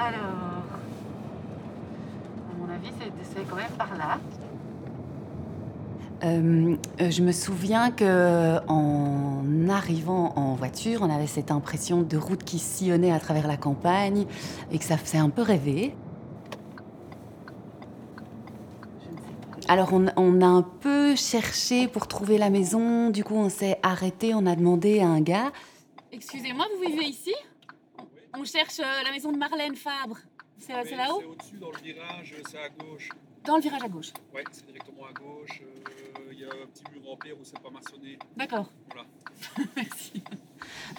Alors, à mon avis, c'est quand même par là. Euh, euh, je me souviens que en arrivant en voiture, on avait cette impression de route qui sillonnait à travers la campagne et que ça faisait un peu rêver. Alors on, on a un peu cherché pour trouver la maison, du coup on s'est arrêté, on a demandé à un gars. Excusez-moi, vous vivez ici? On cherche euh, la maison de Marlène Fabre. C'est Oui, c'est là-haut C'est au-dessus dans le virage, c'est à gauche. Dans le virage à gauche. Ouais, c'est directement à gauche. euh, Il y a un petit mur en pierre où c'est pas maçonné. D'accord. Voilà. Merci.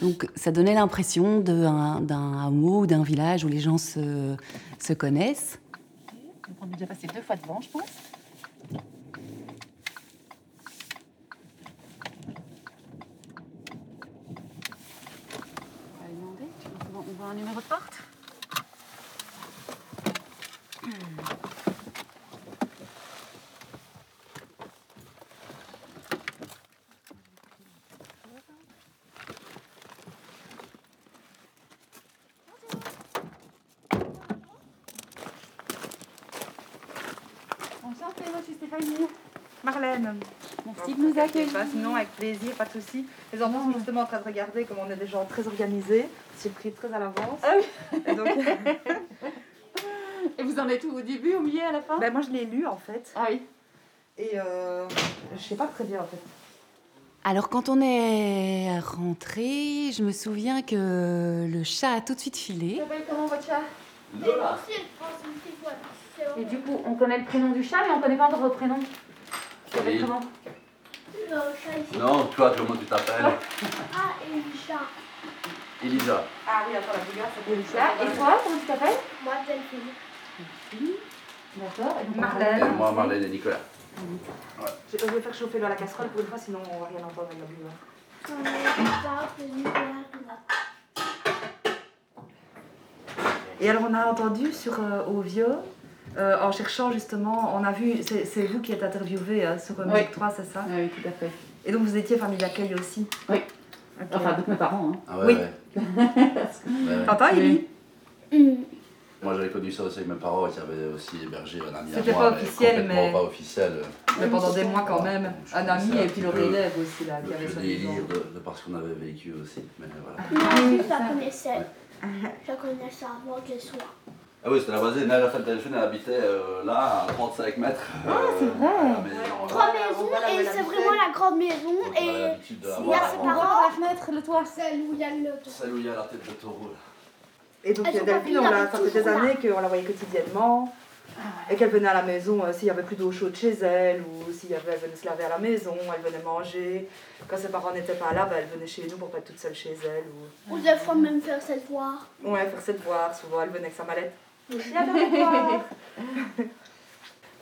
Donc ça donnait l'impression de un- d'un hameau ou d'un village où les gens se, se connaissent. Donc on est déjà passé deux fois devant, je pense. On va lui demander. Tu veux qu'on- On voit un numéro de porte je suis Stéphanie. Marlène. Merci de nous accueillir. Sinon, avec plaisir, pas de souci. Les enfants sont justement en train de regarder comme on est des gens très organisés. C'est pris très à l'avance. Ah Et donc, Et vous en êtes où Au début, au milieu, à la fin ben, moi, je l'ai lu en fait. Ah oui. Et euh, je sais pas très bien en fait. Alors quand on est rentré, je me souviens que le chat a tout de suite filé. s'appelle comment votre chat? Lola. Et du coup, on connaît le prénom du chat, mais on connaît pas encore votre prénom. Oui. comment? Non, toi, comment tu t'appelles? Ah, Elisha. Elisa. Ah oui, attends, la bougarde, c'est Elisha. Et toi, comment tu t'appelles Moi, Delphine. D'accord. Et donc, on Marlène. Et moi, Marlène et Nicolas. Je je vais faire chauffer la casserole pour une fois, sinon on va rien entendre avec la bouilloire. Et alors, on a entendu sur euh, Ovio, euh, en cherchant justement, on a vu, c'est c'est vous qui êtes interviewé hein, sur euh, Oui. Musique 3, c'est ça Ah oui, tout à fait. Et donc, vous étiez famille d'accueil aussi Oui. Ok. Enfin, donc mes parents. Hein. Ah ouais, Oui. ouais. Ouais, ouais. T'entends, Élie Moi, j'avais connu ça aussi avec mes parents qui avaient aussi hébergé un ami à C'était pas officiel, complètement mais- pas officiel. Mais pendant des mois quand même. Je Un ami et puis le un petit peu relève aussi, là, qui avait son délire de, de par ce qu'on avait vécu aussi. Mais voilà. Moi oui, aussi, je la ça. connaissais. Je la connaissais avant qu'elle soit. Ah oui, c'était la voisine. Elle, la femme Delphine, elle habitait euh, là, à 35 mètres. Ah, c'est vrai. Trois on maisons et c'est vraiment la grande maison. On avait Et l'habitude de la il y a ses parents. Par la fenêtre, le toit. celle où il y a le Celle où il y a la tête de taureau. Et donc Delphine, on l'a- ça fait des années qu'on la voyait quotidiennement. Et qu'elle venait à la maison euh, s'il y avait plus d'eau chaude chez elle, ou s'il y avait, elle venait se laver à la maison, elle venait manger. Quand ses parents n'étaient pas là, bah, elle venait chez nous pour pas être toute seule chez elle. Ou... Ou des fois même faire ses devoirs. Ouais, faire ses devoirs, souvent elle venait avec sa mallette.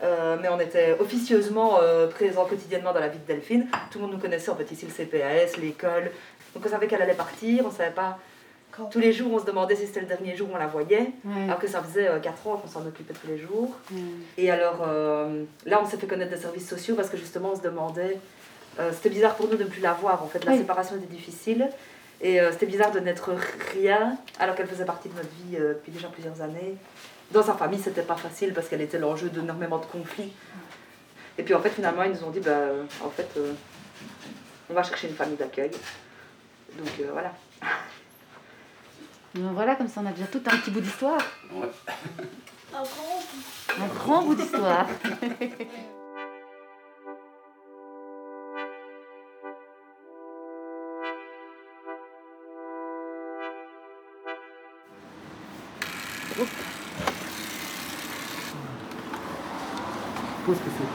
Euh, mais on était officieusement euh, présents quotidiennement dans la vie de Delphine. Tout le monde nous connaissait en fait ici le CPAS, l'école. Donc on savait qu'elle allait partir, on savait pas. Tous les jours on se demandait si c'était le dernier jour où on la voyait. Ouais. Alors que ça faisait 4 ans qu'on s'en occupait tous les jours. Mm. Et alors euh, là, on s'est fait connaître des services sociaux parce que justement, on se demandait. euh, c'était bizarre pour nous de ne plus la voir. En fait, la Oui. séparation était difficile. Et euh, c'était bizarre de n'être rien alors qu'elle faisait partie de notre vie euh, depuis déjà plusieurs années. Dans sa famille, c'était pas facile parce qu'elle était l'enjeu d'énormément de conflits. Et puis en fait, finalement, ils nous ont dit bah, en fait, euh, on va chercher une famille d'accueil. Donc euh, voilà. Donc voilà, comme ça on a déjà tout un petit bout d'histoire. Ouais. Un grand Un grand bout d'histoire.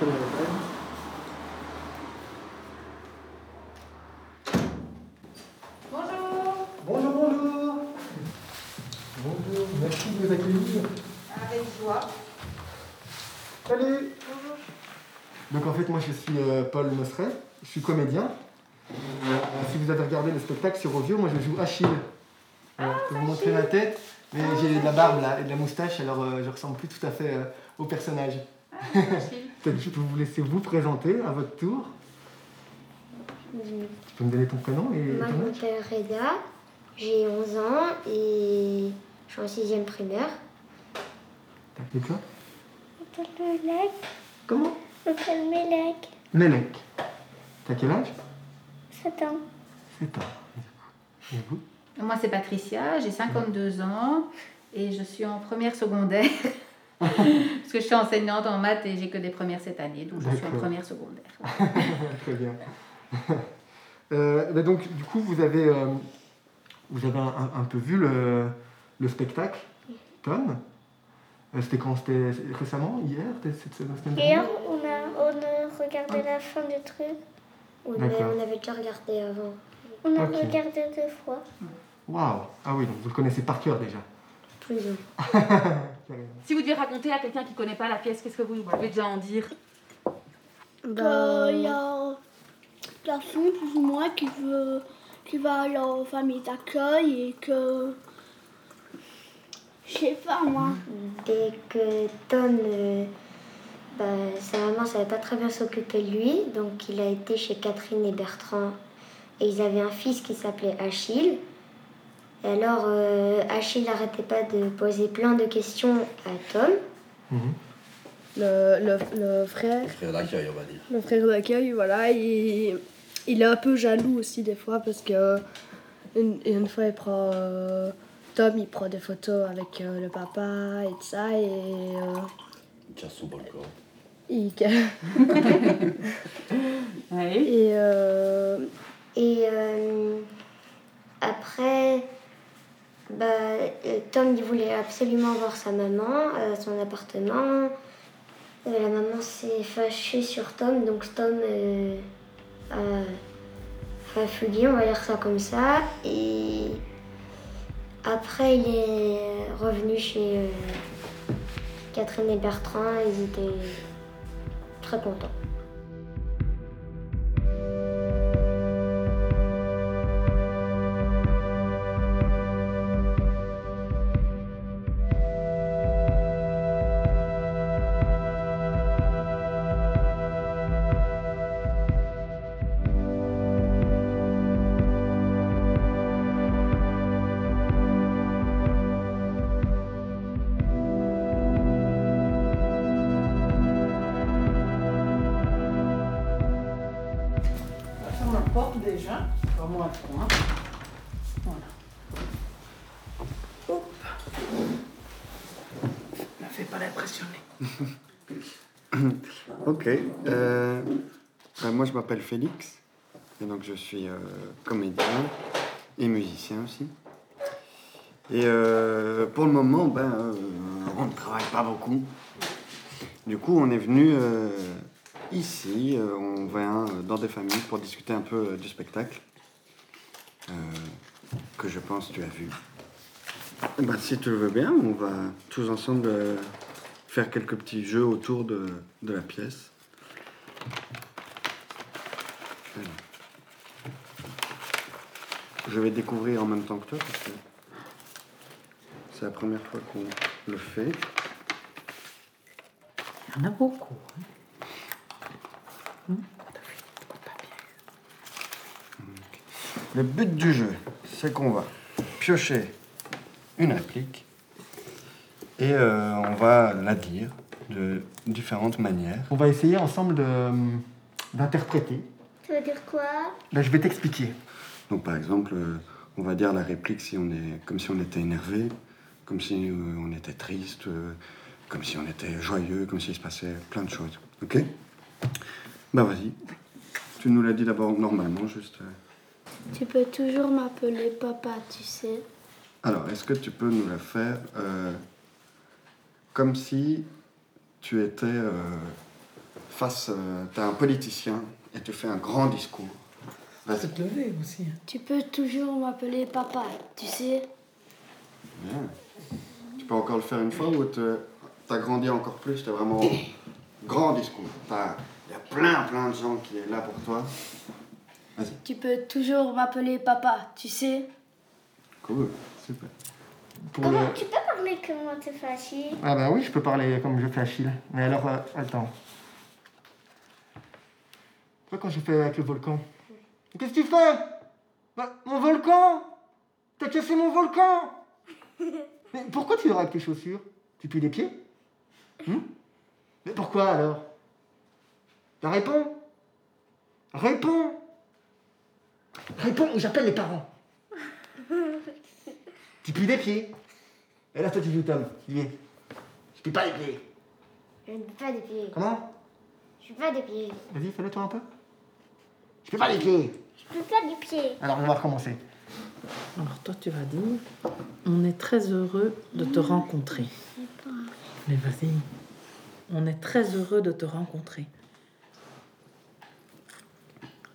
Bonjour Bonjour, bonjour. Bonjour, merci de nous accueillir. Avec joie. Salut. Donc en fait, moi je suis euh, Paul Mosseret, je suis comédien. Euh, si vous avez regardé le spectacle sur Ovio, moi je joue Achille. Je peux vous montrer ma tête, mais j'ai de la barbe là et de la moustache, alors euh, je ressemble plus tout à fait euh, au personnage. Peut-être je peux vous laisser vous présenter à votre tour. Tu peux me donner ton prénom et Moi, ton je m'appelle Reda, j'ai 11 ans et je suis en 6ème primaire. Et toi Je m'appelle Melek. Comment? Je m'appelle Melek. Melek. T'as quel âge? 7 ans. 7 ans. Et vous? Moi, c'est Patricia, j'ai 52 ans et je suis en première secondaire. Parce que je suis enseignante en maths et j'ai que des premières cette année, donc je suis en première secondaire. Très bien. Euh, bah donc, du coup, vous avez, euh, vous avez un, peu vu le, le spectacle, Tom? Euh, C'était quand? C'était récemment Hier cette semaine Hier, on a, on a regardé la fin du truc. Oui, mais D'accord. on avait déjà regardé avant. On a regardé deux fois. Waouh Ah oui, donc vous le connaissez par cœur déjà. Plus ou. Si vous deviez raconter à quelqu'un qui connaît pas la pièce, qu'est-ce que vous pouvez déjà en dire? Bah, Il y a un garçon, plus ou moins, qui, veut, qui va aller en famille d'accueil et que. Je sais pas moi. Dès que Tom, euh, bah, sa maman savait pas très bien s'occuper de lui, donc il a été chez Catherine et Bertrand. Et ils avaient un fils qui s'appelait Achille. Et alors, euh, Achille n'arrêtait pas de poser plein de questions à Tom. Mhm. Le, le, le frère, Frère d'accueil, on va dire. le frère d'accueil, voilà, il, il est un peu jaloux aussi des fois parce que une, une fois il prend euh, Tom, il prend des photos avec euh, le papa et tout ça et euh, Il casse son balcon. il et euh, Et euh, après, bah, euh, Tom il voulait absolument voir sa maman à son appartement. Euh, la maman s'est fâchée sur Tom, donc Tom euh, a, fugué, on va dire ça comme ça. Et après, il est revenu chez euh, Catherine et Bertrand, ils étaient très contents. Fais pas l'impressionner. Ok. euh, ben, moi, je m'appelle Félix. Et donc, je suis euh, comédien et musicien aussi. Et euh, pour le moment, ben, on ne travaille pas beaucoup. Du coup, on est venu ici. on vient dans des familles pour discuter un peu du spectacle euh, que je pense que tu as vu. Ben, si tu le veux bien, on va tous ensemble euh, faire quelques petits jeux autour de, de la pièce. Je vais découvrir en même temps que toi parce que c'est la première fois qu'on le fait. Il y en a beaucoup. Le but du jeu, c'est qu'on va piocher une réplique et euh, on va la dire de différentes manières. On va essayer ensemble de, d'interpréter. Ça veut dire quoi? Là, je vais t'expliquer. Donc par exemple, euh, on va dire la réplique si on est comme si on était énervé, comme si euh, on était triste, euh, comme si on était joyeux, comme s'il se passait plein de choses. Ok? Bah vas-y. Tu nous l'as dit d'abord normalement, juste. Tu peux toujours m'appeler papa, tu sais. Alors, est-ce que tu peux nous la faire euh, comme si tu étais euh, face, euh, t'es un politicien et tu fais un grand discours. Vas-y. te lever aussi. Tu peux toujours m'appeler papa, tu sais. Bien. Tu peux encore le faire une fois ou te- t'as grandi encore plus, t'as vraiment grand discours. T'as- Il y a plein, plein de gens qui est là pour toi. Tu peux toujours m'appeler papa, tu sais. Cool, super. Pour le- tu peux parler comment tu fais Achille Ah bah oui, je peux parler comme je fais Achille. Mais alors, euh, attends. Toi, quand j'ai fait avec le volcan. Qu'est-ce que tu fais? Bah, Mon volcan? T'as cassé mon volcan? Mais pourquoi tu dors avec tes chaussures? Tu pues les pieds? Hmm? Mais pourquoi alors? Ben, Réponds Réponds Réponds ou j'appelle les parents Tu plies les pieds Et là, toi, tu joues Tom. Tu viens. Je plie pas les pieds. Je ne peux pas des pieds. Comment? Je suis pas des pieds. Vas-y, fais-le toi un peu. Je plie pas les pieds. Je peux pas des pieds. Alors, on va recommencer. Alors toi, tu vas dire, on est très heureux de te rencontrer. Mais vas-y, on est très heureux de te rencontrer.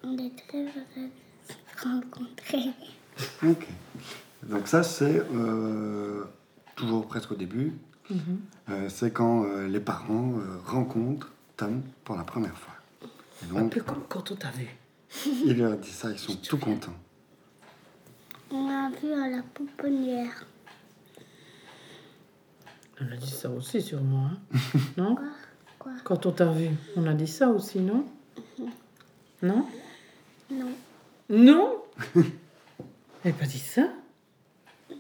On est très heureux rencontrer. Ok. Donc ça, c'est euh, toujours presque au début. Mhm. Euh, c'est quand euh, les parents euh, rencontrent Tom pour la première fois. Et Un donc, peu comme quand on t'a vu. il leur dit ça, ils sont tout contents. On a vu à la pouponnière. On a dit ça aussi sûrement, hein Non Quoi? Quand on t'a vu, on a dit ça aussi, non? Non? Non. Non Elle n'a pas dit ça Non.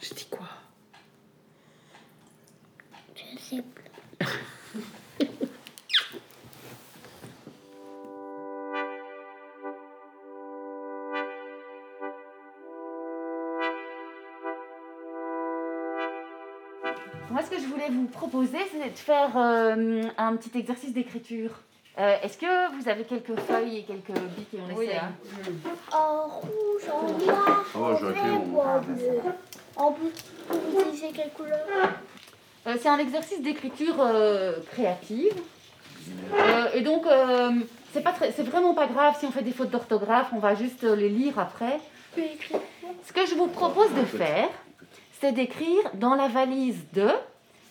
Je dis quoi? Je sais plus. Moi, ce que je voulais vous proposer, c'est de faire euh, un petit exercice d'écriture. Euh, Est-ce que vous avez quelques feuilles et quelques bics et on Oui, essaie hein. En rouge, en noir, Oh, en vert ou bleu. En bleu, vous utilisez quelle couleur Euh, C'est un exercice d'écriture euh, créative. Euh, et donc, euh, c'est pas très- c'est vraiment pas grave si on fait des fautes d'orthographe, on va juste les lire après. Je peux écrire. Ce que je vous propose de faire, c'est d'écrire dans la valise de.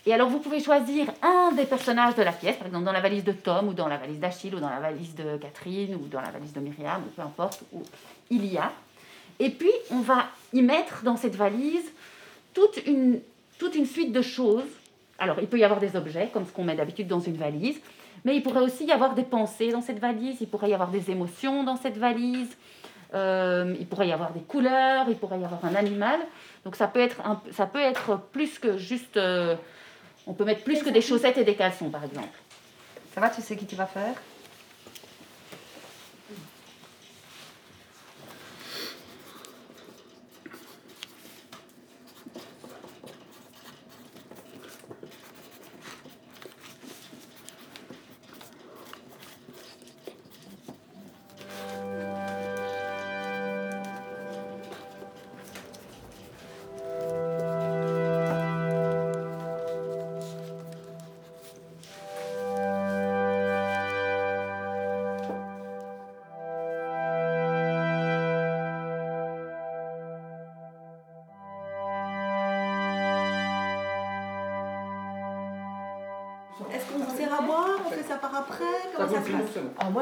Et alors, vous pouvez choisir un des personnages de la pièce, par exemple dans la valise de Tom, ou dans la valise d'Achille, ou dans la valise de Catherine, ou dans la valise de Myriam, ou peu importe où il y a. Et puis, on va y mettre dans cette valise toute une, toute une suite de choses. Alors, il peut y avoir des objets, comme ce qu'on met d'habitude dans une valise, mais il pourrait aussi y avoir des pensées dans cette valise, il pourrait y avoir des émotions dans cette valise, euh, il pourrait y avoir des couleurs, il pourrait y avoir un animal. Donc, ça peut être, ça peut être plus que juste. euh, on peut mettre plus que des chaussettes et des caleçons, par exemple. Ça va, tu sais qui tu vas faire?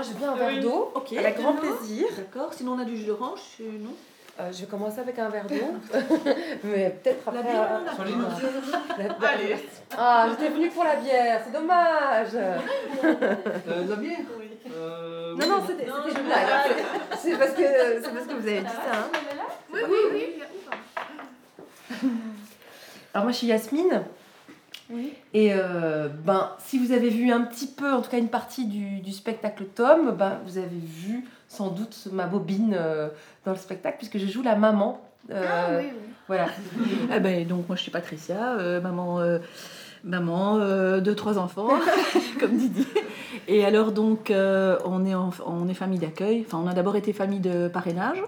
Moi je viens un verre d'eau, Ok. avec grand plaisir. D'accord. Sinon on a du jus d'orange, non Euh, je vais commencer avec un verre d'eau, mais peut-être après. bière, euh, la Solide. bière. La- Allez. Ah, j'étais venue pour la bière, c'est dommage. Euh, la bière Euh, Non, oui, non, c'était c'était une blague. C'est parce, que, c'est parce que vous avez dit ça. hein. Oui, oui, oui. Alors moi je suis Yasmine. Oui. Et euh, ben, si vous avez vu un petit peu, en tout cas une partie du, du spectacle Tom, ben, vous avez vu sans doute ma bobine euh, dans le spectacle, puisque je joue la maman. euh, Ah oui, oui. Voilà. Eh ben, donc moi je suis Patricia, euh, maman, euh, maman euh, de trois enfants, comme Didi. Et alors donc euh, on, est en- on est famille d'accueil. Enfin on a d'abord été famille de parrainage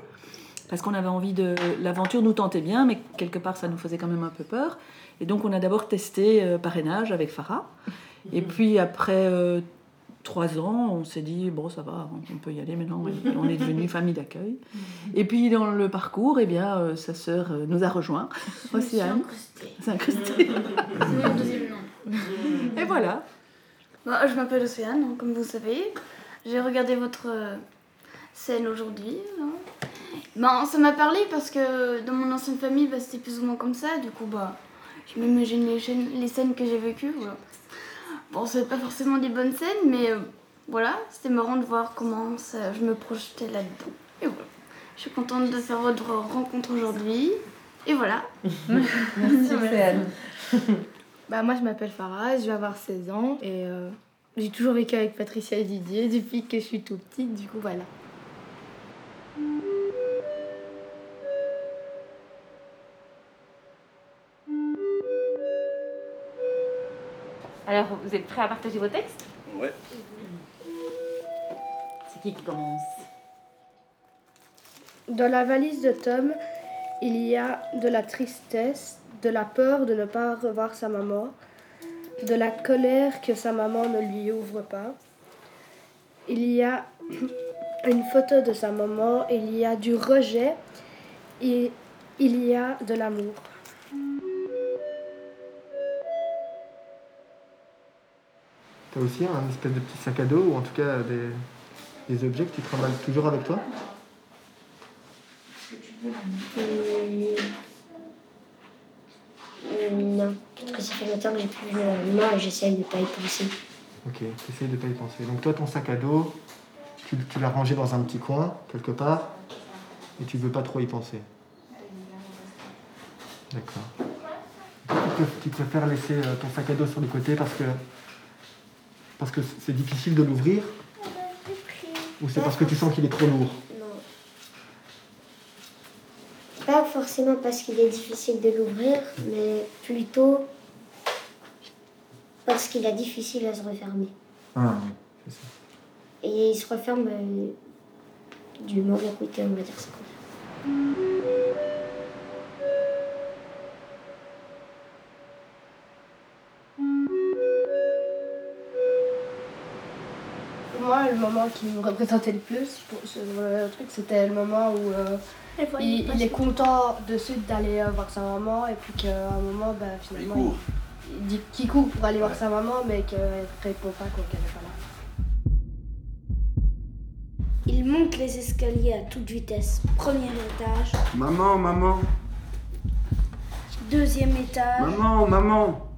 parce qu'on avait envie de l'aventure nous tentait bien, mais quelque part ça nous faisait quand même un peu peur. Et donc on a d'abord testé euh, parrainage avec Farah. Et puis après euh, trois ans, on s'est dit bon ça va, on peut y aller maintenant. Et on est devenu famille d'accueil. Et puis dans le parcours, eh bien euh, sa sœur euh, nous a rejoints, Océane. C'est incrusté. C'est mon deuxième nom. Et voilà. Bah, je m'appelle Océane, hein, comme vous savez. J'ai regardé votre scène aujourd'hui. hein. Ben, ça m'a parlé parce que dans mon ancienne famille, bah, c'était plus ou moins comme ça. Du coup, bah, je m'imagine les, chaînes- les scènes que j'ai vécues. Voilà. Bon, c'est pas forcément des bonnes scènes, mais euh, voilà, c'était marrant de voir comment ça- je me projetais là-dedans. Et voilà. Je suis contente de faire votre rencontre aujourd'hui. Et voilà. Merci Océane. Bah, moi, je m'appelle Farah, je vais avoir 16 ans et euh, j'ai toujours vécu avec Patricia et Didier depuis que je suis tout petite, du coup, voilà. Alors, vous êtes prêts à partager vos textes Ouais. C'est qui qui commence Dans la valise de Tom, il y a de la tristesse, de la peur de ne pas revoir sa maman, de la colère que sa maman ne lui ouvre pas. Il y a une photo de sa maman, il y a du rejet et il y a de l'amour. T'as aussi un espèce de petit sac à dos ou en tout cas des, des objets que tu travailles toujours avec toi? Euh, non, parce que ça fait longtemps que j'ai plus vu ma maman et j'essaie de ne pas y penser. Ok, tu essayes de pas y penser. Donc toi, ton sac à dos, tu, tu l'as rangé dans un petit coin, quelque part, et tu veux pas trop y penser. D'accord. Tu préfères laisser euh, ton sac à dos sur le côté parce que parce que c'est difficile de l'ouvrir ou c'est parce que tu sens qu'il est trop lourd? Non. Pas forcément parce qu'il est difficile de l'ouvrir, mais plutôt parce qu'il est difficile à se refermer. Ah, Et il se referme euh, du mauvais côté, on va dire ça comme ça. Moment qui me représentait le plus, pour ce le truc, c'était le moment où euh, Elle il, est content de suite d'aller euh, voir sa maman et puis qu'à un moment, bah, finalement, il, il dit qu'il court pour aller voir sa maman, mais qu'elle répond pas quoi, qu'elle n'est pas là. Il monte les escaliers à toute vitesse. Premier étage, Maman, maman, deuxième étage, maman, maman.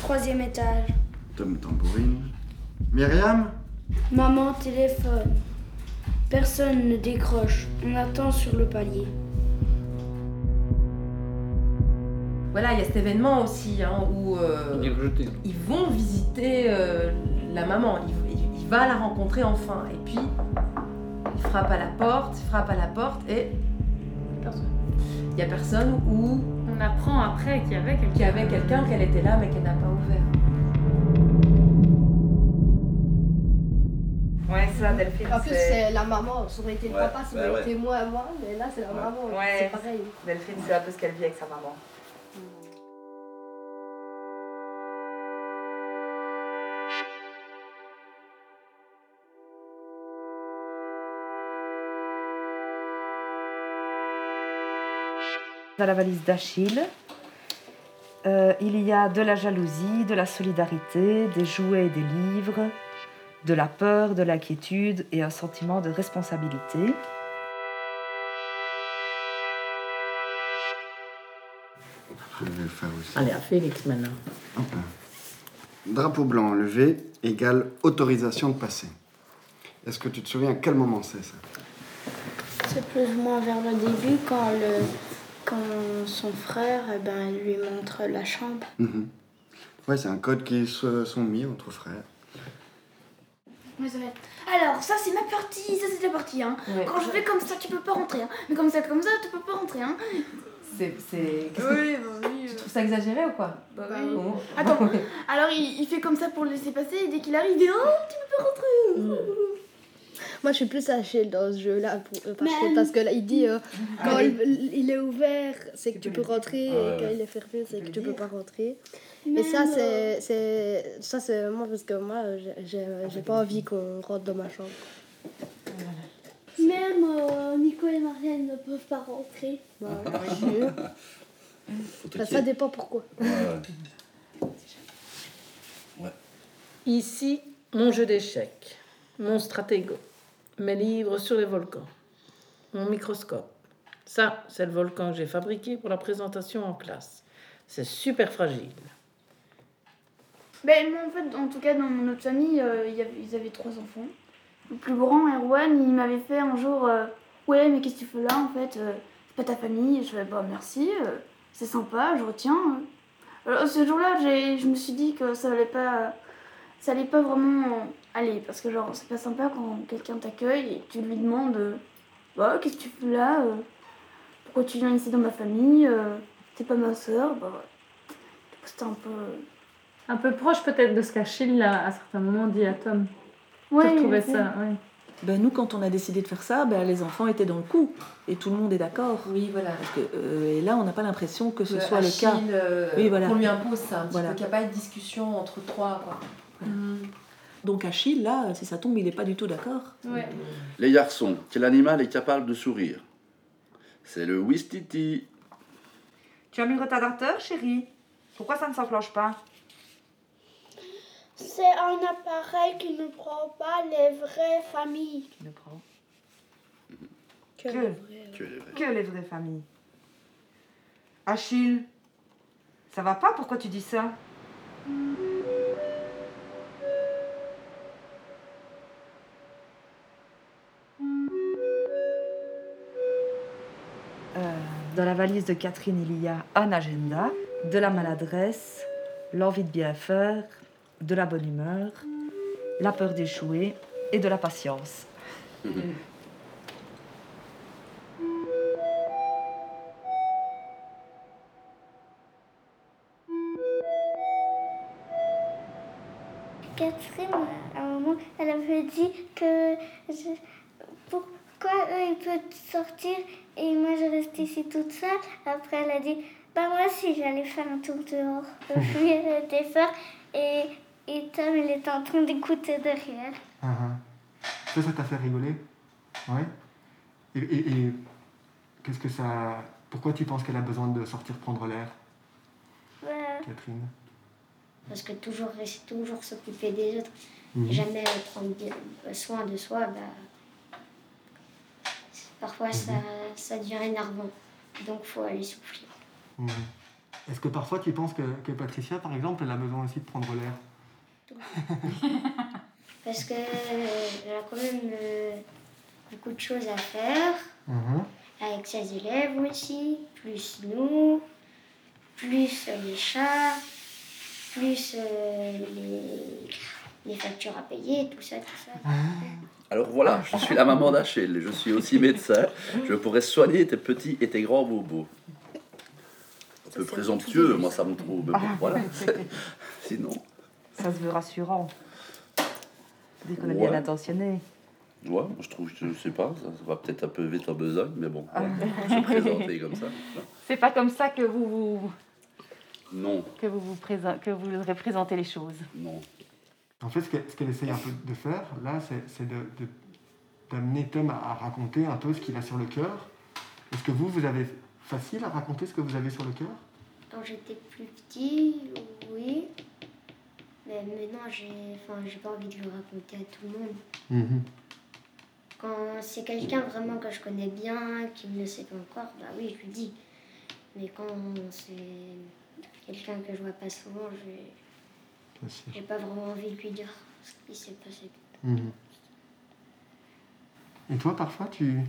troisième étage. Tom tambourine. Myriam Maman téléphone. Personne ne décroche. On attend sur le palier. Voilà, il y a cet événement aussi hein, où euh, ils vont visiter euh, la maman. Il, il- il va la rencontrer enfin. Et puis, il frappe à la porte, il frappe à la porte et personne. Il y a personne ou On apprend après qu'il y avait quelqu'un. qu'il y avait quelqu'un, qu'elle était là mais qu'elle n'a pas ouvert. Ouais, ça, Delphine. En plus, c'est la maman, ça aurait été le Ouais, papa, ça aurait ouais, été ouais. moi, moi, mais là, c'est la maman, Ouais, c'est pareil. Delphine, c'est un peu ce qu'elle vit avec sa maman. Dans la valise d'Achille, euh, il y a de la jalousie, de la solidarité, des jouets et des livres, de la peur, de l'inquiétude et un sentiment de responsabilité. Je vais le faire aussi. Allez, à Félix maintenant. Drapeau blanc enlevé égale autorisation de passer. Est-ce que tu te souviens à quel moment c'est ça? C'est plus ou moins vers le début quand, le, quand son frère eh ben, lui montre la chambre. Ouais, c'est un code qui se sont mis entre frères. Ouais, ça va être- Alors, ça c'est ma partie, ça c'est ta partie. Hein. Ouais. Quand je fais comme ça, tu peux pas rentrer. Hein. Mais comme ça, comme ça, tu peux pas rentrer. Hein. C'est. c'est- Oui, bah oui. Tu trouves ça exagéré ou quoi? Bah oui. Bon. Attends, alors il, il fait comme ça pour le laisser passer et dès qu'il arrive, il dit Oh, tu peux pas rentrer. Moi, je suis plus Achille dans ce jeu-là, euh, par contre, parce que là, il dit euh, quand Allez. il, il est ouvert, c'est que tu peux rentrer, Ah et quand ouais. il est fermé, c'est que tu peux pas rentrer. Mais Et ça, c'est c'est ça, c'est moi parce que moi, j'ai- pas envie qu'on rentre dans ma chambre. Même euh, Nico et Marianne ne peuvent pas rentrer. Bah, Faut ça, ça dépend pourquoi. Ici, mon jeu d'échecs, mon stratégo, mes livres sur les volcans, mon microscope. Ça, c'est le volcan que j'ai fabriqué pour la présentation en classe. C'est super fragile. Ben, moi, en fait, en tout cas, dans notre famille, euh, ils avaient trois enfants. Le plus grand, Erwan, il m'avait fait un jour euh, Ouais, mais qu'est-ce que tu fais là en fait euh, C'est pas ta famille Je fais Bah merci, euh, c'est sympa, je retiens. Alors, ce jour-là, je me suis dit que ça allait pas, ça allait pas vraiment aller parce que genre c'est pas sympa quand quelqu'un t'accueille et tu lui demandes, bah qu'est-ce que tu fais là euh, Pourquoi tu viens ici dans ma famille euh, T'es pas ma soeur Bah c'était un peu. Un peu proche peut-être de ce qu'Achille a à certains moments dit à Tom. Ouais, tu retrouvais ça, oui. Ben, nous, quand on a décidé de faire ça, ben, les enfants étaient dans le coup. Et tout le monde est d'accord. Oui, voilà. Parce que, euh, et là, on n'a pas l'impression que ce soit le cas. Euh, oui, voilà. On lui impose ça, un petit Voilà. peu, qu'il n'y a pas de discussion entre trois. Quoi. Donc Achille, là, si ça tombe, il n'est pas du tout d'accord. Les garçons, quel animal est capable de sourire? C'est le Wistiti. Tu as mis le retardateur, chérie? Pourquoi ça ne s'enclenche pas? C'est un appareil qui ne prend pas les vraies familles. Qui ne prend Que, Que- les vraies. Que les vrais. Que les vraies familles. Achille, ça va pas Pourquoi tu dis ça? De Catherine, il y a un agenda, de la maladresse, l'envie de bien faire, de la bonne humeur, la peur d'échouer et de la patience. Catherine, à un moment, elle avait dit que pourquoi eux ils peuvent sortir et moi je reste ici toute seule. Après, elle a dit bah moi aussi j'allais faire un tour dehors. Puis elle était faire et, et Tom il était en train d'écouter derrière. Ah, ah. Ça, ça t'a fait rigoler? Ouais. Et, et- et qu'est-ce que ça. Pourquoi tu penses qu'elle a besoin de sortir prendre l'air, Bah, Catherine? Parce que toujours toujours s'occuper des autres, Mhm. jamais prendre soin de soi, bah, parfois ça, ça devient énervant. Donc faut aller souffler. Mhm. Est-ce que parfois tu penses que, que Patricia, par exemple, elle a besoin aussi de prendre l'air? Parce que euh, elle a quand même euh, beaucoup de choses à faire, Mhm. avec ses élèves aussi, plus nous, plus euh, les chats, plus euh, les, les factures à payer, tout ça, tout ça. Alors voilà, je suis la maman d'Achille, je suis aussi médecin. Je pourrais soigner tes petits et tes grands bobos. Un peu présomptueux, moi ça me trouve. Mais bon, voilà. Sinon, Ça se veut rassurant. Dès qu'on est bien intentionné. ouais, je trouve, je sais pas, ça, ça va peut-être un peu vite en besogne, mais bon, voilà, je suis présenté comme ça. C'est pas comme ça que vous vous, Non, que vous, vous, présent- que vous représentez les choses. non. En fait, ce qu'elle essaye un peu de faire, là, c'est d'amener Tom à, à raconter un peu ce qu'il a sur le cœur. Est-ce que vous, vous avez facile à raconter ce que vous avez sur le cœur? Quand j'étais plus petit, oui. Mais maintenant, j'ai enfin, j'ai pas envie de le raconter à tout le monde. Mhm. Quand c'est quelqu'un vraiment que je connais bien, qui ne le sait pas encore, bah oui, je lui dis. Mais quand c'est quelqu'un que je vois pas souvent, sûr. J'ai pas vraiment envie de lui dire ce qui s'est passé. Mhm. Et toi, parfois, tu,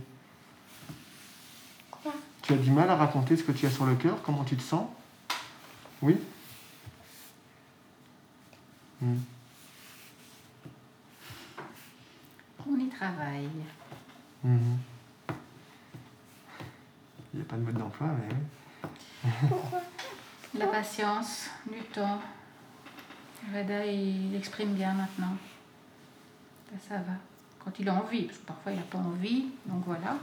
Quoi? tu as du mal à raconter ce que tu as sur le cœur Comment tu te sens? Oui? Mhm. On y travaille. Mhm. Il n'y a pas de mode d'emploi, mais oui. La patience, du temps. Reda, il exprime bien maintenant. Ça, ça va. Quand il a envie, parce que parfois il n'a pas envie, donc voilà.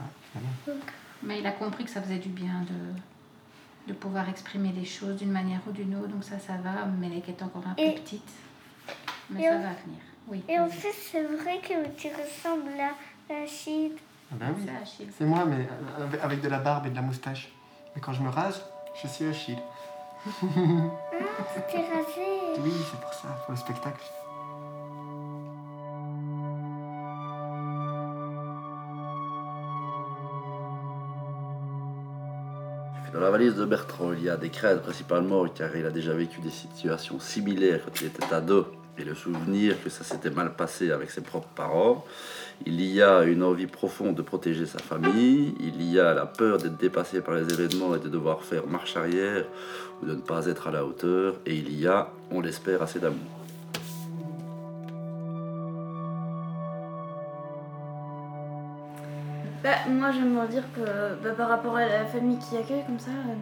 Mais il a compris que ça faisait du bien de, de pouvoir exprimer les choses d'une manière ou d'une autre, donc ça, ça va. Melek est encore un peu Et- petite, mais ça on- va venir. Oui. Et en fait, c'est vrai que tu ressembles à Rachid. Ah bah oui. C'est Achille. C'est moi, mais avec- avec de la barbe et de la moustache. Mais quand je me rase, je suis Achille. Ah, t'es rasé. Oui, c'est pour ça, pour le spectacle. Dans la valise de Bertrand, il y a des crêtes principalement car il a déjà vécu des situations similaires quand il était ado et le souvenir que ça s'était mal passé avec ses propres parents. Il y a une envie profonde de protéger sa famille. Il y a la peur d'être dépassé par les événements et de devoir faire marche arrière ou de ne pas être à la hauteur. Et il y a, on l'espère, assez d'amour. Bah, moi j'aimerais dire que bah, par rapport à la famille qui accueille comme ça, euh,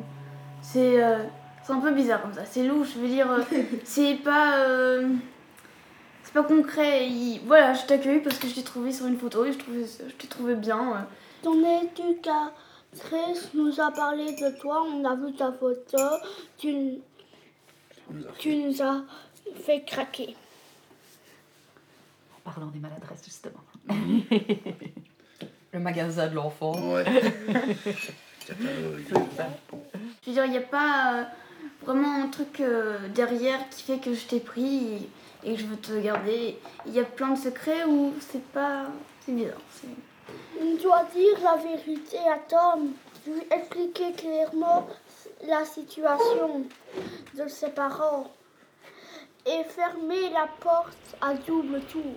c'est euh, c'est un peu bizarre comme ça. C'est louche, je veux dire, euh, c'est pas. euh, c'est pas concret. Il- Voilà, je t'accueille parce que je t'ai trouvé sur une photo et je, trouvais, je t'ai trouvé bien. ouais. Ton éducatrice nous a parlé de toi, on a vu ta photo, tu, tu nous as fait craquer. En parlant des maladresses, justement. Le magasin de l'enfant. Ouais. Je veux dire, il n'y a pas euh, vraiment un truc euh, derrière qui fait que je t'ai pris et, et que je veux te garder. Il y a plein de secrets où c'est pas. C'est bizarre. On doit dire la vérité à Tom, lui expliquer clairement la situation de ses parents et fermer la porte à double tour.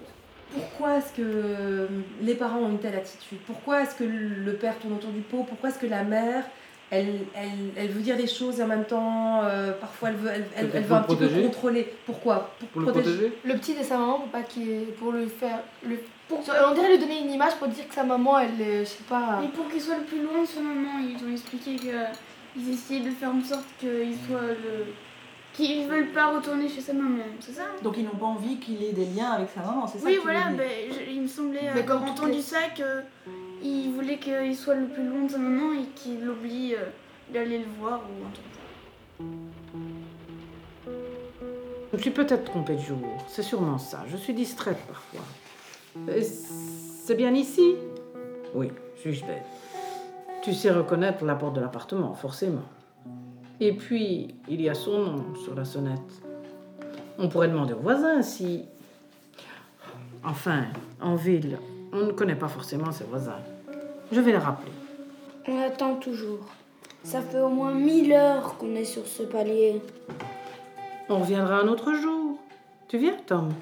Pourquoi est-ce que les parents ont une telle attitude? Pourquoi est-ce que le père tourne autour du pot? Pourquoi est-ce que la mère, elle, elle, elle veut dire des choses et en même temps, euh, parfois elle veut, elle, elle- veut pour un le petit peu contrôler. Pourquoi? Pour le protéger. Le petit de sa maman pour pas qu'il pour lui faire le pour on dirait lui donner une image pour dire que sa maman elle est je sais pas Mais pour qu'il soit le plus loin de son maman, ils ont expliqué qu'ils essayaient de faire en sorte qu'il soit le. qu'ils veulent pas retourner chez sa maman, c'est ça? Donc ils n'ont pas envie qu'il ait des liens avec sa maman, c'est ça Oui, que voilà, dire? ben, je- il me semblait Mais avoir entendu les- ça qu'il voulait qu'il soit le plus loin de sa maman et qu'il oublie euh, d'aller le voir ou un truc. Je suis peut-être trompée de jour, c'est sûrement ça. Je suis distraite parfois. Euh, C'est bien ici? Oui, suis-je bête Tu sais reconnaître la porte de l'appartement, forcément. Et puis, il y a son nom sur la sonnette. On pourrait demander aux voisins si... Enfin, en ville, on ne connaît pas forcément ses voisins. Je vais le rappeler. On attend toujours. Ça fait au moins mille heures qu'on est sur ce palier. On reviendra un autre jour. Tu viens, Tom?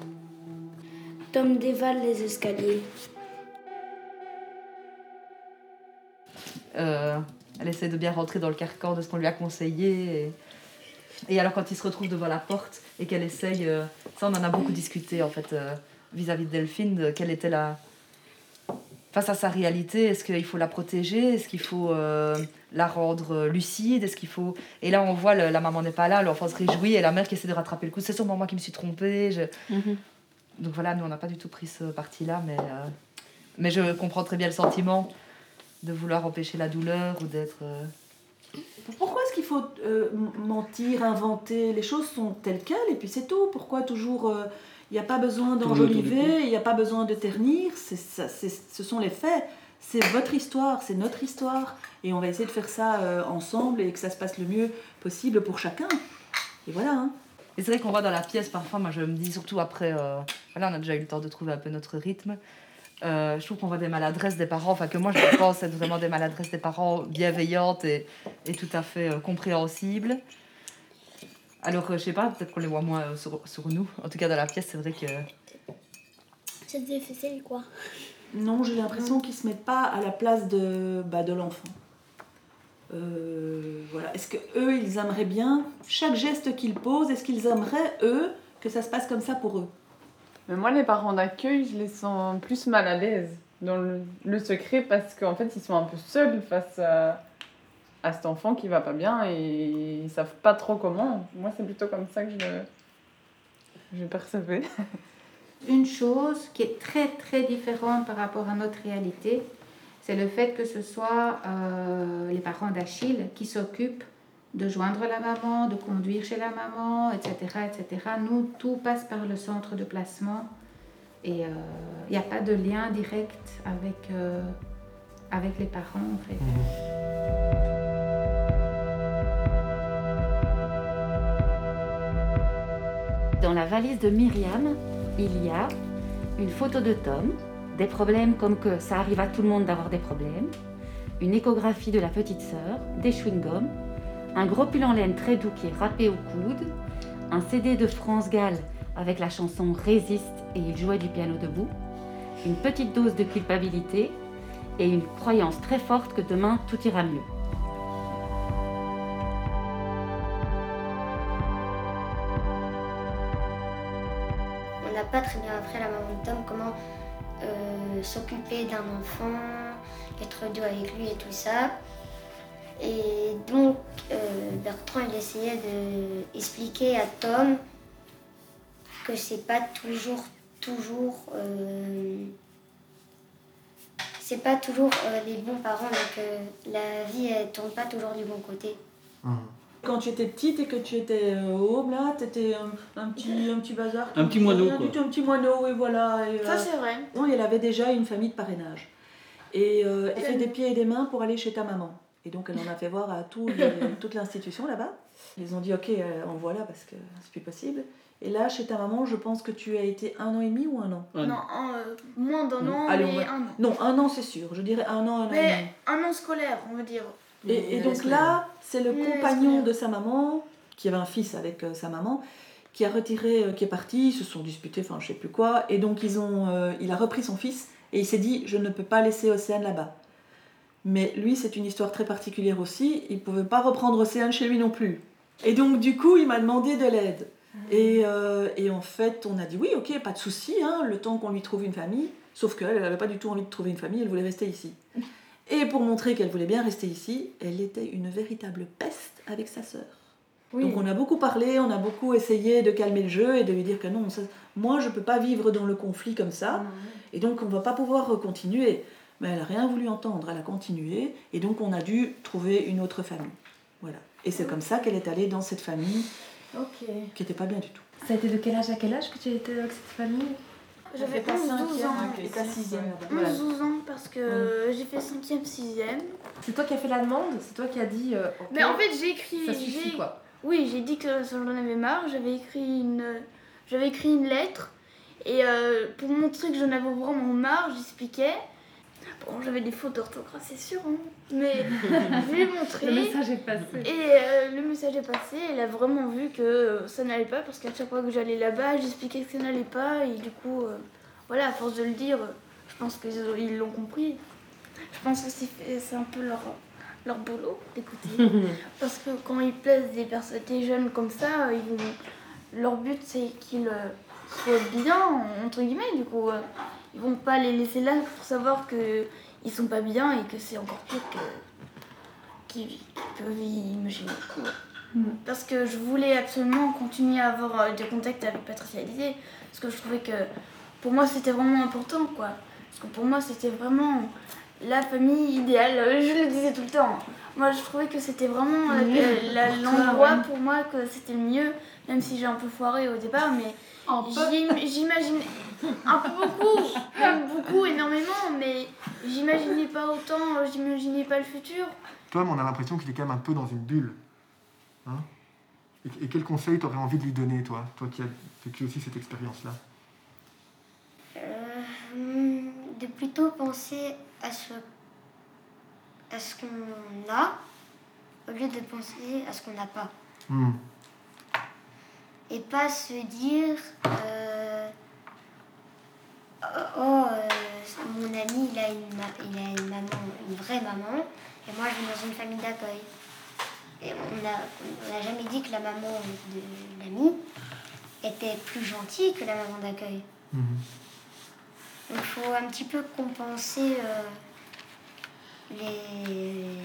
Tom dévale les escaliers. Euh, elle essaie de bien rentrer dans le carcan de ce qu'on lui a conseillé. Et, et alors quand il se retrouve devant la porte et qu'elle essaye, euh, ça on en a beaucoup discuté en fait euh, vis-à-vis de Delphine, de quelle était la... Face à sa réalité, est-ce qu'il faut la protéger? Est-ce qu'il faut euh, la rendre euh, lucide? Est-ce qu'il faut... Et là on voit, le- la maman n'est pas là, l'enfant se réjouit et la mère qui essaie de rattraper le coup. C'est sûrement moi qui me suis trompée. je- Donc voilà, nous on n'a pas du tout pris ce parti-là, mais, euh, mais je comprends très bien le sentiment de vouloir empêcher la douleur ou d'être. euh, Pourquoi est-ce qu'il faut mentir, inventer? Les choses sont telles quelles et puis c'est tout. Pourquoi toujours il n'y a pas besoin d'enjoliver, il n'y a pas besoin de ternir. C'est ça, c'est- ce sont les faits. C'est votre histoire, c'est notre histoire. Et on va essayer de faire ça euh, ensemble et que ça se passe le mieux possible pour chacun. Et voilà. Hein. Et c'est vrai qu'on voit dans la pièce parfois, moi je me dis surtout après, euh, voilà, on a déjà eu le temps de trouver un peu notre rythme. Euh, je trouve qu'on voit des maladresses des parents, enfin que moi je pense être vraiment des maladresses des parents bienveillantes et, et tout à fait euh, compréhensibles. Alors euh, je sais pas, peut-être qu'on les voit moins euh, sur, sur nous. En tout cas dans la pièce, c'est vrai que C'est difficile quoi. Non, j'ai l'impression qu'ils se mettent pas à la place de, bah, de l'enfant. Euh, voilà. Est-ce que eux, ils aimeraient bien chaque geste qu'ils posent? Est-ce qu'ils aimeraient eux que ça se passe comme ça pour eux? Mais moi, les parents d'accueil, je les sens plus mal à l'aise dans le, le secret parce qu'en fait, ils sont un peu seuls face à, à cet enfant qui va pas bien et ils savent pas trop comment. Moi, c'est plutôt comme ça que je je percevais. Une chose qui est très très différente par rapport à notre réalité, c'est le fait que ce soit euh, les parents d'Achille qui s'occupent de joindre la maman, de conduire chez la maman, etc. etc. Nous, tout passe par le centre de placement et il n'y a pas de lien direct avec, euh, avec les parents en fait. Dans la valise de Myriam, il y a une photo de Tom, des problèmes comme que ça arrive à tout le monde d'avoir des problèmes, une échographie de la petite sœur, des chewing-gums, un gros pull en laine très doux qui est râpé au coude, un CD de France Gall avec la chanson Résiste et il jouait du piano debout, une petite dose de culpabilité et une croyance très forte que demain tout ira mieux. Pas très bien appris à la maman de Tom comment euh, s'occuper d'un enfant, être doux avec lui et tout ça. Et donc euh, Bertrand il essayait d'expliquer à Tom que c'est pas toujours toujours euh, c'est pas toujours les bons parents donc la vie elle tourne pas toujours du bon côté. Quand tu étais petite et que tu étais euh, au là, t'étais un, un petit, un petit bazar. Un petit moineau, rien quoi. du tout, un petit moineau, et voilà. et, Ça, c'est vrai. Non, elle avait déjà une famille de parrainage. Et euh, elle fait des pieds et des mains pour aller chez ta maman. Et donc, elle en a fait voir à tout les- toute l'institution là-bas. Ils ont dit, OK, euh, envoie-la parce que c'est plus possible. Et là, chez ta maman, je pense que tu as été un an et demi ou un an? Non, un, euh, moins d'un an, Allez, on mais va- un an. Non, un an, c'est sûr. Je dirais un an, un an et demi. Mais un an scolaire, on va dire. Et, et donc là, c'est le compagnon de sa maman, qui avait un fils avec euh, sa maman, qui a retiré, euh, qui est parti, ils se sont disputés, enfin je sais plus quoi, et donc ils ont, euh, il a repris son fils et il s'est dit je ne peux pas laisser Océane là-bas. Mais lui, c'est une histoire très particulière aussi, il pouvait pas reprendre Océane chez lui non plus. Et donc du coup, il m'a demandé de l'aide. Et, euh, et en fait, on a dit oui, ok, pas de souci, hein, le temps qu'on lui trouve une famille. Sauf qu'elle, elle n'avait pas du tout envie de trouver une famille, elle voulait rester ici. Et pour montrer qu'elle voulait bien rester ici, elle était une véritable peste avec sa sœur. Oui. Donc on a beaucoup parlé, on a beaucoup essayé de calmer le jeu et de lui dire que non, ça- moi je peux pas vivre dans le conflit comme ça, et donc on va pas pouvoir continuer. Mais elle a rien voulu entendre, elle a continué, et donc on a dû trouver une autre famille. Voilà. Et c'est comme ça qu'elle est allée dans cette famille qui était pas bien du tout. Ça a été de quel âge à quel âge que tu étais avec cette famille? J'avais fait ta 11-12 cinquième, ans. et ta sixième, là-bas. 11-12 ans parce que j'ai fait 5ème, 6ème. C'est toi qui as fait la demande C'est toi qui as dit. euh, Mais en fait, j'ai écrit. Ça suffit j'ai- quoi. Oui, j'ai dit que j'en avais marre. J'avais écrit une, j'avais écrit une lettre et euh, pour montrer que j'en avais vraiment marre, j'expliquais. Bon, j'avais des fautes d'orthographe, c'est sûr, hein, mais je lui ai montré. Le message est passé. Et euh, le message est passé. Elle a vraiment vu que euh, ça n'allait pas parce qu'à chaque fois que j'allais là-bas, j'expliquais que ça n'allait pas et du coup, euh, voilà, à force de le dire, je pense qu'ils ont- ils l'ont compris. Je pense que c'est un peu leur, leur boulot d'écouter. Parce que quand ils plaisent des personnes des jeunes comme ça, ils leur but c'est qu'ils soient bien, entre guillemets, du coup. Ils vont pas les laisser là pour savoir que ils sont pas bien et que c'est encore pire que qu'ils peuvent imaginer. Parce que je voulais absolument continuer à avoir euh, des contacts avec Patricia Alizé, parce que je trouvais que pour moi c'était vraiment important, quoi. Parce que pour moi c'était vraiment la famille idéale, Euh, je le disais tout le temps. Moi je trouvais que c'était vraiment euh, l'endroit pour moi que c'était le mieux, même si j'ai un peu foiré au départ, mais j'im- j'imaginais un peu beaucoup, beaucoup, énormément, mais j'imaginais pas autant, euh, j'imaginais pas le futur. Tom, on a l'impression qu'il est quand même un peu dans une bulle. Hein? Et, et quel conseil t'aurais envie de lui donner, toi? Toi qui as vécu aussi cette expérience-là? Euh, de plutôt penser à ce, à ce qu'on a au lieu de penser à ce qu'on n'a pas. Hmm. Et pas se dire euh, Oh, euh, mon ami il a, une, il a une maman, une vraie maman, et moi je vais dans une famille d'accueil. Et on n'a jamais dit que la maman de l'ami était plus gentille que la maman d'accueil. Mhm. Donc il faut un petit peu compenser euh, les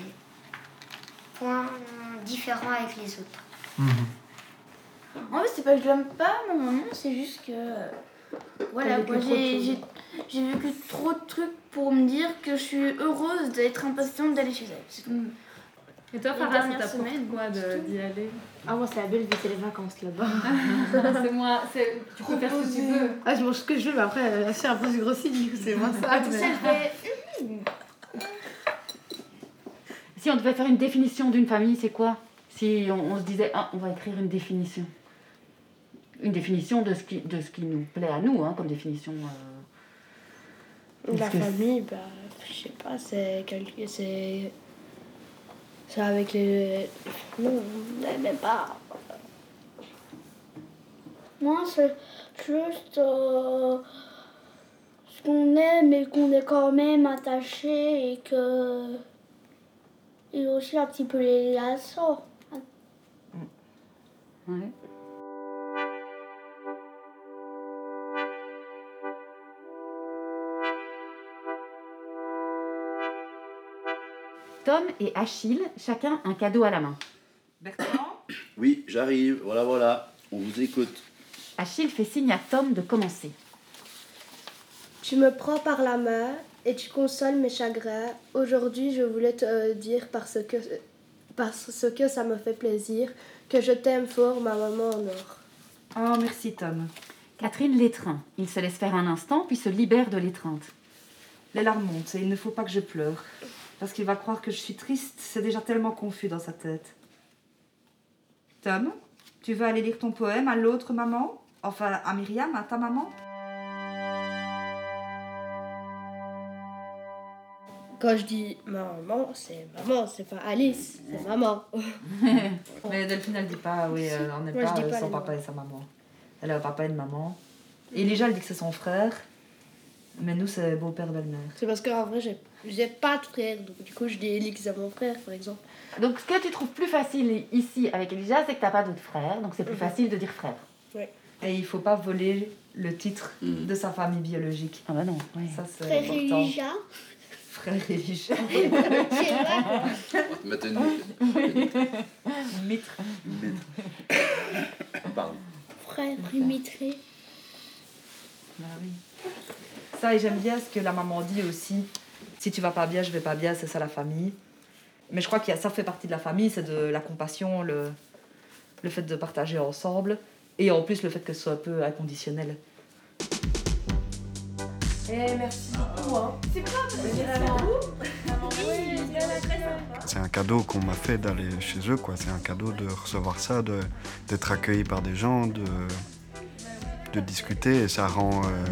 points différents avec les autres. En fait, c'est pas que je l'aime pas, ma maman, c'est juste que. euh, Voilà, quoi, j'ai vécu trop de trucs pour me dire que je suis heureuse d'être impatiente d'aller chez elle. Et toi, Farah, ça t'apporte quoi d'y aller? Ah, moi, c'est la belle vie, c'est les vacances là-bas. C'est moi, c'est- tu peux faire ce que tu veux. Ah, je mange ce que je veux, mais après, la fille un peu grossie, du coup, c'est moins ça. Ah, je. Si on devait faire une définition d'une famille, c'est quoi? Si on, on se disait, ah, on va écrire une définition. Une définition de ce qui, de ce qui nous plaît à nous, hein, comme définition. euh, La famille, bah, je sais pas, c'est c'est. C'est avec les. Non, mais même pas. Moi, c'est juste euh, ce qu'on aime et qu'on est quand même attaché et que. Et aussi un petit peu les laçons. Ouais. Tom et Achille, chacun un cadeau à la main. Oui, j'arrive. Voilà, voilà. On vous écoute. Achille fait signe à Tom de commencer. Tu me prends par la main et tu consoles mes chagrins. Aujourd'hui, je voulais te euh, dire parce que, parce que ça me fait plaisir que je t'aime fort, ma maman en or. Oh, merci Tom. Catherine l'étreint. Il se laisse faire un instant, puis se libère de l'étreinte. Les larmes montent et il ne faut pas que je pleure. Parce qu'il va croire que je suis triste, c'est déjà tellement confus dans sa tête. Tom, tu veux aller lire ton poème à l'autre maman? Enfin, à Myriam, à ta maman? Quand je dis maman, c'est maman, c'est pas Alice, c'est maman. Mais Delphine, elle dit pas, oui, euh, on n'est pas, euh, pas son les papa et sa maman. Elle a un papa et une maman. Et Elijah, elle dit que c'est son frère. Mais nous, c'est beau-père, belle-mère. C'est parce qu'en vrai, j'ai, j'ai pas de frère, donc du coup, je dis Elix à mon frère, par exemple. Donc, ce que tu trouves plus facile ici avec Elijah, c'est que t'as pas d'autres frères, donc c'est plus Mhm. facile de dire frère. Et il faut pas voler le titre de sa famille biologique. Ah bah non, Ça, c'est Frère important. Elijah. Frère Elijah. Mettre une Mitre. Pardon. Frère Primitré. Bah oui. Ça, et j'aime bien ce que la maman dit aussi. Si tu vas pas bien, je vais pas bien, c'est ça la famille. Mais je crois que ça fait partie de la famille, c'est de la compassion, le, le fait de partager ensemble. Et en plus, le fait que ce soit un peu inconditionnel. Eh, merci beaucoup. Hein. C'est C'est un cadeau qu'on m'a fait d'aller chez eux, quoi. C'est un cadeau de recevoir ça, de- d'être accueilli par des gens, de, de discuter. Et ça rend, euh,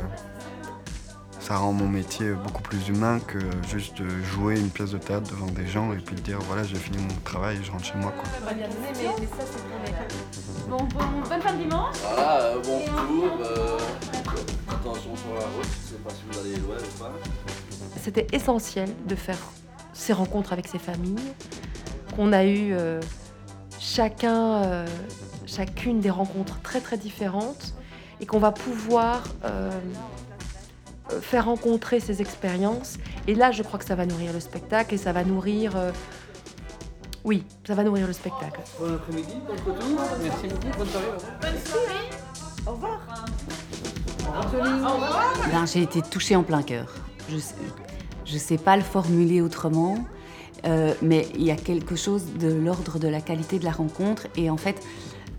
ça rend mon métier beaucoup plus humain que juste de jouer une pièce de théâtre devant des gens et puis de dire voilà, j'ai fini mon travail, je rentre chez moi, quoi. Bon, bon, bonne fin de dimanche. Voilà, euh, bon retour. euh, attention sur la route. Je sais pas si vous allez loin ou pas. C'était essentiel de faire ces rencontres avec ces familles, qu'on a eu euh, chacun, euh, chacune des rencontres très très différentes et qu'on va pouvoir faire rencontrer ces expériences. Et là, je crois que ça va nourrir le spectacle et ça va nourrir... euh, oui, ça va nourrir le spectacle. Bon après-midi, bon retour. Merci beaucoup, bonne soirée. Au revoir. Ben, j'ai été touchée en plein cœur. Je je sais pas le formuler autrement, euh, mais il y a quelque chose de l'ordre de la qualité de la rencontre. Et en fait,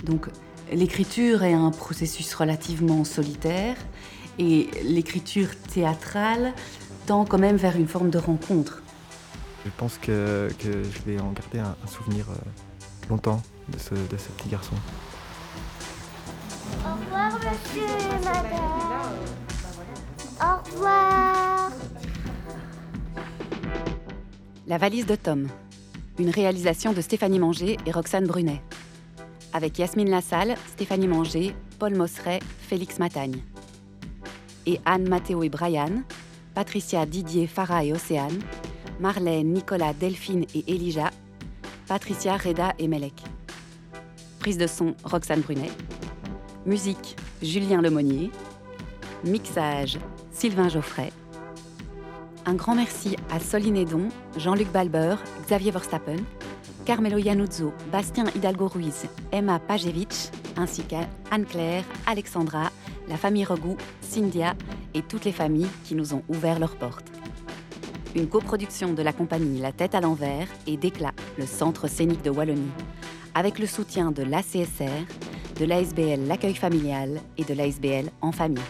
donc, l'écriture est un processus relativement solitaire, et l'écriture théâtrale tend quand même vers une forme de rencontre. Je pense que, que je vais en garder un, un souvenir euh, longtemps de ce, de ce petit garçon. Au revoir, monsieur et madame. Au revoir. La valise de Tom, une réalisation de Stéphanie Manger et Roxane Brunet. Avec Yasmine Lassalle, Stéphanie Manger, Paul Mosseret, Félix Matagne. Et Anne, Mathéo et Brian, Patricia, Didier, Farah et Océane, Marlène, Nicolas, Delphine et Elijah, Patricia, Reda et Melek. Prise de son, Roxane Brunet. Musique, Julien Lemonnier. Mixage, Sylvain Geoffrey. Un grand merci à Soline Edon, Jean-Luc Balber, Xavier Verstappen, Carmelo Yanuzzo, Bastien Hidalgo Ruiz, Emma Pajevich, ainsi qu'à Anne-Claire, Alexandra, la famille Regout, Cynthia et toutes les familles qui nous ont ouvert leurs portes. Une coproduction de la compagnie La Tête à l'envers et d'Éclat, le centre scénique de Wallonie, avec le soutien de l'ACSR, de l'ASBL L'accueil familial et de l'ASBL En famille.